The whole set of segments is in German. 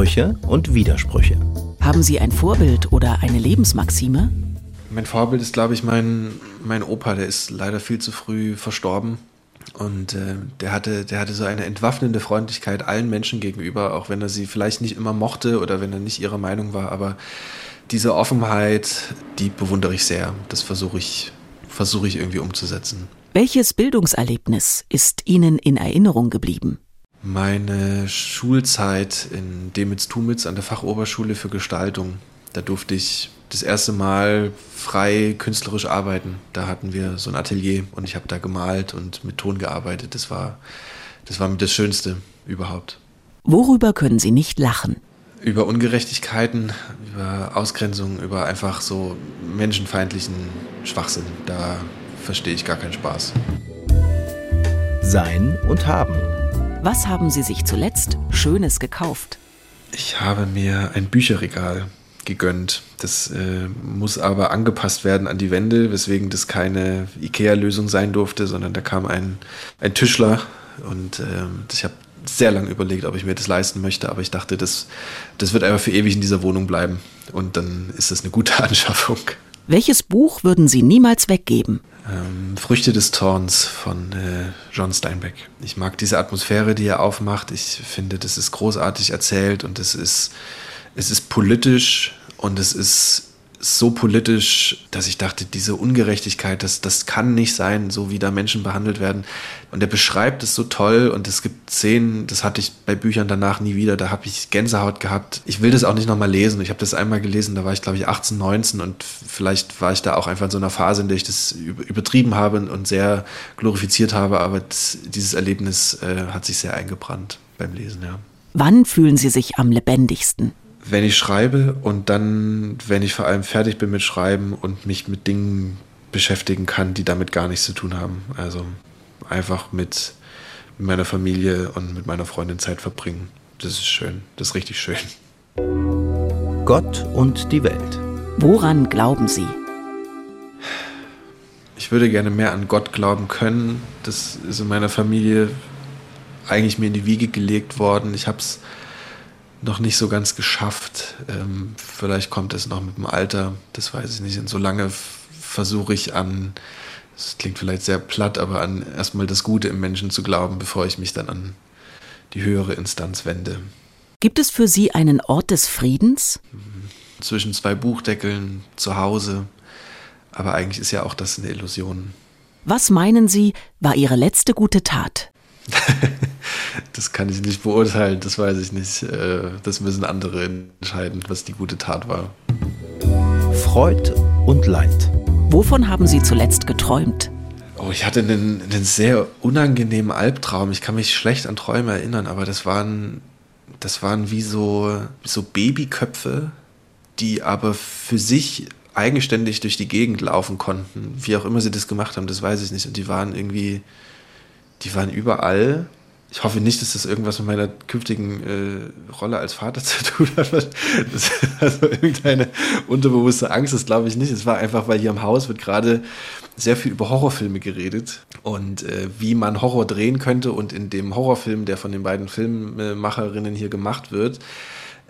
Sprüche und Widersprüche. Haben Sie ein Vorbild oder eine Lebensmaxime? Mein Vorbild ist, glaube ich, mein, mein Opa, der ist leider viel zu früh verstorben. Und äh, der, hatte, der hatte so eine entwaffnende Freundlichkeit allen Menschen gegenüber, auch wenn er sie vielleicht nicht immer mochte oder wenn er nicht ihrer Meinung war. Aber diese Offenheit, die bewundere ich sehr. Das versuche ich, versuche ich irgendwie umzusetzen. Welches Bildungserlebnis ist Ihnen in Erinnerung geblieben? Meine Schulzeit in Demitz-Tumitz an der Fachoberschule für Gestaltung. Da durfte ich das erste Mal frei künstlerisch arbeiten. Da hatten wir so ein Atelier und ich habe da gemalt und mit Ton gearbeitet. Das war, das war das Schönste überhaupt. Worüber können Sie nicht lachen? Über Ungerechtigkeiten, über Ausgrenzung, über einfach so menschenfeindlichen Schwachsinn. Da verstehe ich gar keinen Spaß. Sein und haben. Was haben Sie sich zuletzt Schönes gekauft? Ich habe mir ein Bücherregal gegönnt. Das äh, muss aber angepasst werden an die Wände, weswegen das keine IKEA-Lösung sein durfte, sondern da kam ein, ein Tischler und äh, ich habe sehr lange überlegt, ob ich mir das leisten möchte, aber ich dachte, das, das wird einfach für ewig in dieser Wohnung bleiben und dann ist das eine gute Anschaffung. Welches Buch würden Sie niemals weggeben? Ähm, Früchte des Zorns von äh, John Steinbeck. Ich mag diese Atmosphäre, die er aufmacht. Ich finde, das ist großartig erzählt und es ist, es ist politisch und es ist so politisch, dass ich dachte, diese Ungerechtigkeit, das, das kann nicht sein, so wie da Menschen behandelt werden. Und er beschreibt es so toll und es gibt Szenen, das hatte ich bei Büchern danach nie wieder, da habe ich Gänsehaut gehabt. Ich will das auch nicht nochmal lesen. Ich habe das einmal gelesen, da war ich glaube ich 18, 19 und vielleicht war ich da auch einfach in so einer Phase, in der ich das übertrieben habe und sehr glorifiziert habe, aber dieses Erlebnis äh, hat sich sehr eingebrannt beim Lesen, ja. Wann fühlen Sie sich am lebendigsten? Wenn ich schreibe und dann, wenn ich vor allem fertig bin mit Schreiben und mich mit Dingen beschäftigen kann, die damit gar nichts zu tun haben. Also einfach mit, meiner Familie und mit meiner Freundin Zeit verbringen. Das ist schön, das ist richtig schön. Gott und die Welt. Woran glauben Sie? Ich würde gerne mehr an Gott glauben können. Das ist in meiner Familie eigentlich mir in die Wiege gelegt worden. Ich habe es noch nicht so ganz geschafft. Ähm, vielleicht kommt es noch mit dem Alter, das weiß ich nicht. Und solange versuche ich an, das klingt vielleicht sehr platt, aber an erstmal das Gute im Menschen zu glauben, bevor ich mich dann an die höhere Instanz wende. Gibt es für Sie einen Ort des Friedens? Zwischen zwei Buchdeckeln, zu Hause. Aber eigentlich ist ja auch das eine Illusion. Was meinen Sie, war Ihre letzte gute Tat? das kann ich nicht beurteilen, das weiß ich nicht. Äh, das müssen andere entscheiden, was die gute Tat war. Freud und Leid. Wovon haben Sie zuletzt geträumt? Oh, ich hatte einen, einen sehr unangenehmen Albtraum. Ich kann mich schlecht an Träume erinnern, aber das waren, das waren wie so, so Babyköpfe, die aber für sich eigenständig durch die Gegend laufen konnten. Wie auch immer sie das gemacht haben, das weiß ich nicht. Und die waren irgendwie, die waren überall. Ich hoffe nicht, dass das irgendwas mit meiner künftigen äh, Rolle als Vater zu tun hat. Das, also irgendeine unterbewusste Angst, das glaube ich nicht. Es war einfach, weil hier im Haus wird gerade sehr viel über Horrorfilme geredet und äh, wie man Horror drehen könnte. Und in dem Horrorfilm, der von den beiden Filmemacherinnen hier gemacht wird,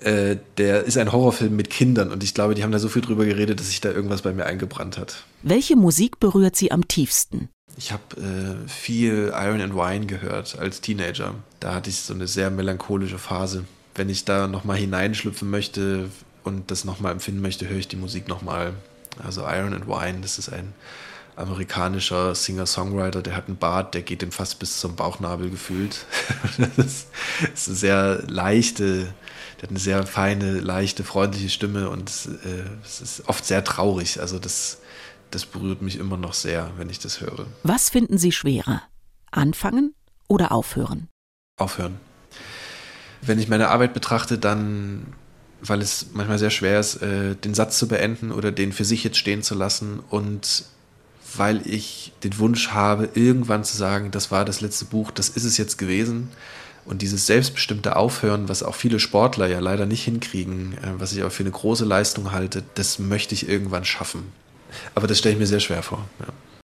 äh, der ist ein Horrorfilm mit Kindern. Und ich glaube, die haben da so viel drüber geredet, dass sich da irgendwas bei mir eingebrannt hat. Welche Musik berührt Sie am tiefsten? Ich habe äh, viel Iron and Wine gehört als Teenager. Da hatte ich so eine sehr melancholische Phase. Wenn ich da nochmal hineinschlüpfen möchte und das nochmal empfinden möchte, höre ich die Musik nochmal. Also Iron and Wine, das ist ein amerikanischer Singer-Songwriter, der hat einen Bart, der geht ihm fast bis zum Bauchnabel gefühlt. das ist eine sehr leichte, der hat eine sehr feine, leichte, freundliche Stimme und äh, es ist oft sehr traurig. Also das das berührt mich immer noch sehr, wenn ich das höre. Was finden Sie schwerer? Anfangen oder aufhören? Aufhören. Wenn ich meine Arbeit betrachte, dann, weil es manchmal sehr schwer ist, äh, den Satz zu beenden oder den für sich jetzt stehen zu lassen und weil ich den Wunsch habe, irgendwann zu sagen, das war das letzte Buch, das ist es jetzt gewesen. Und dieses selbstbestimmte Aufhören, was auch viele Sportler ja leider nicht hinkriegen, äh, was ich aber für eine große Leistung halte, das möchte ich irgendwann schaffen. Aber das stelle ich mir sehr schwer vor. Ja.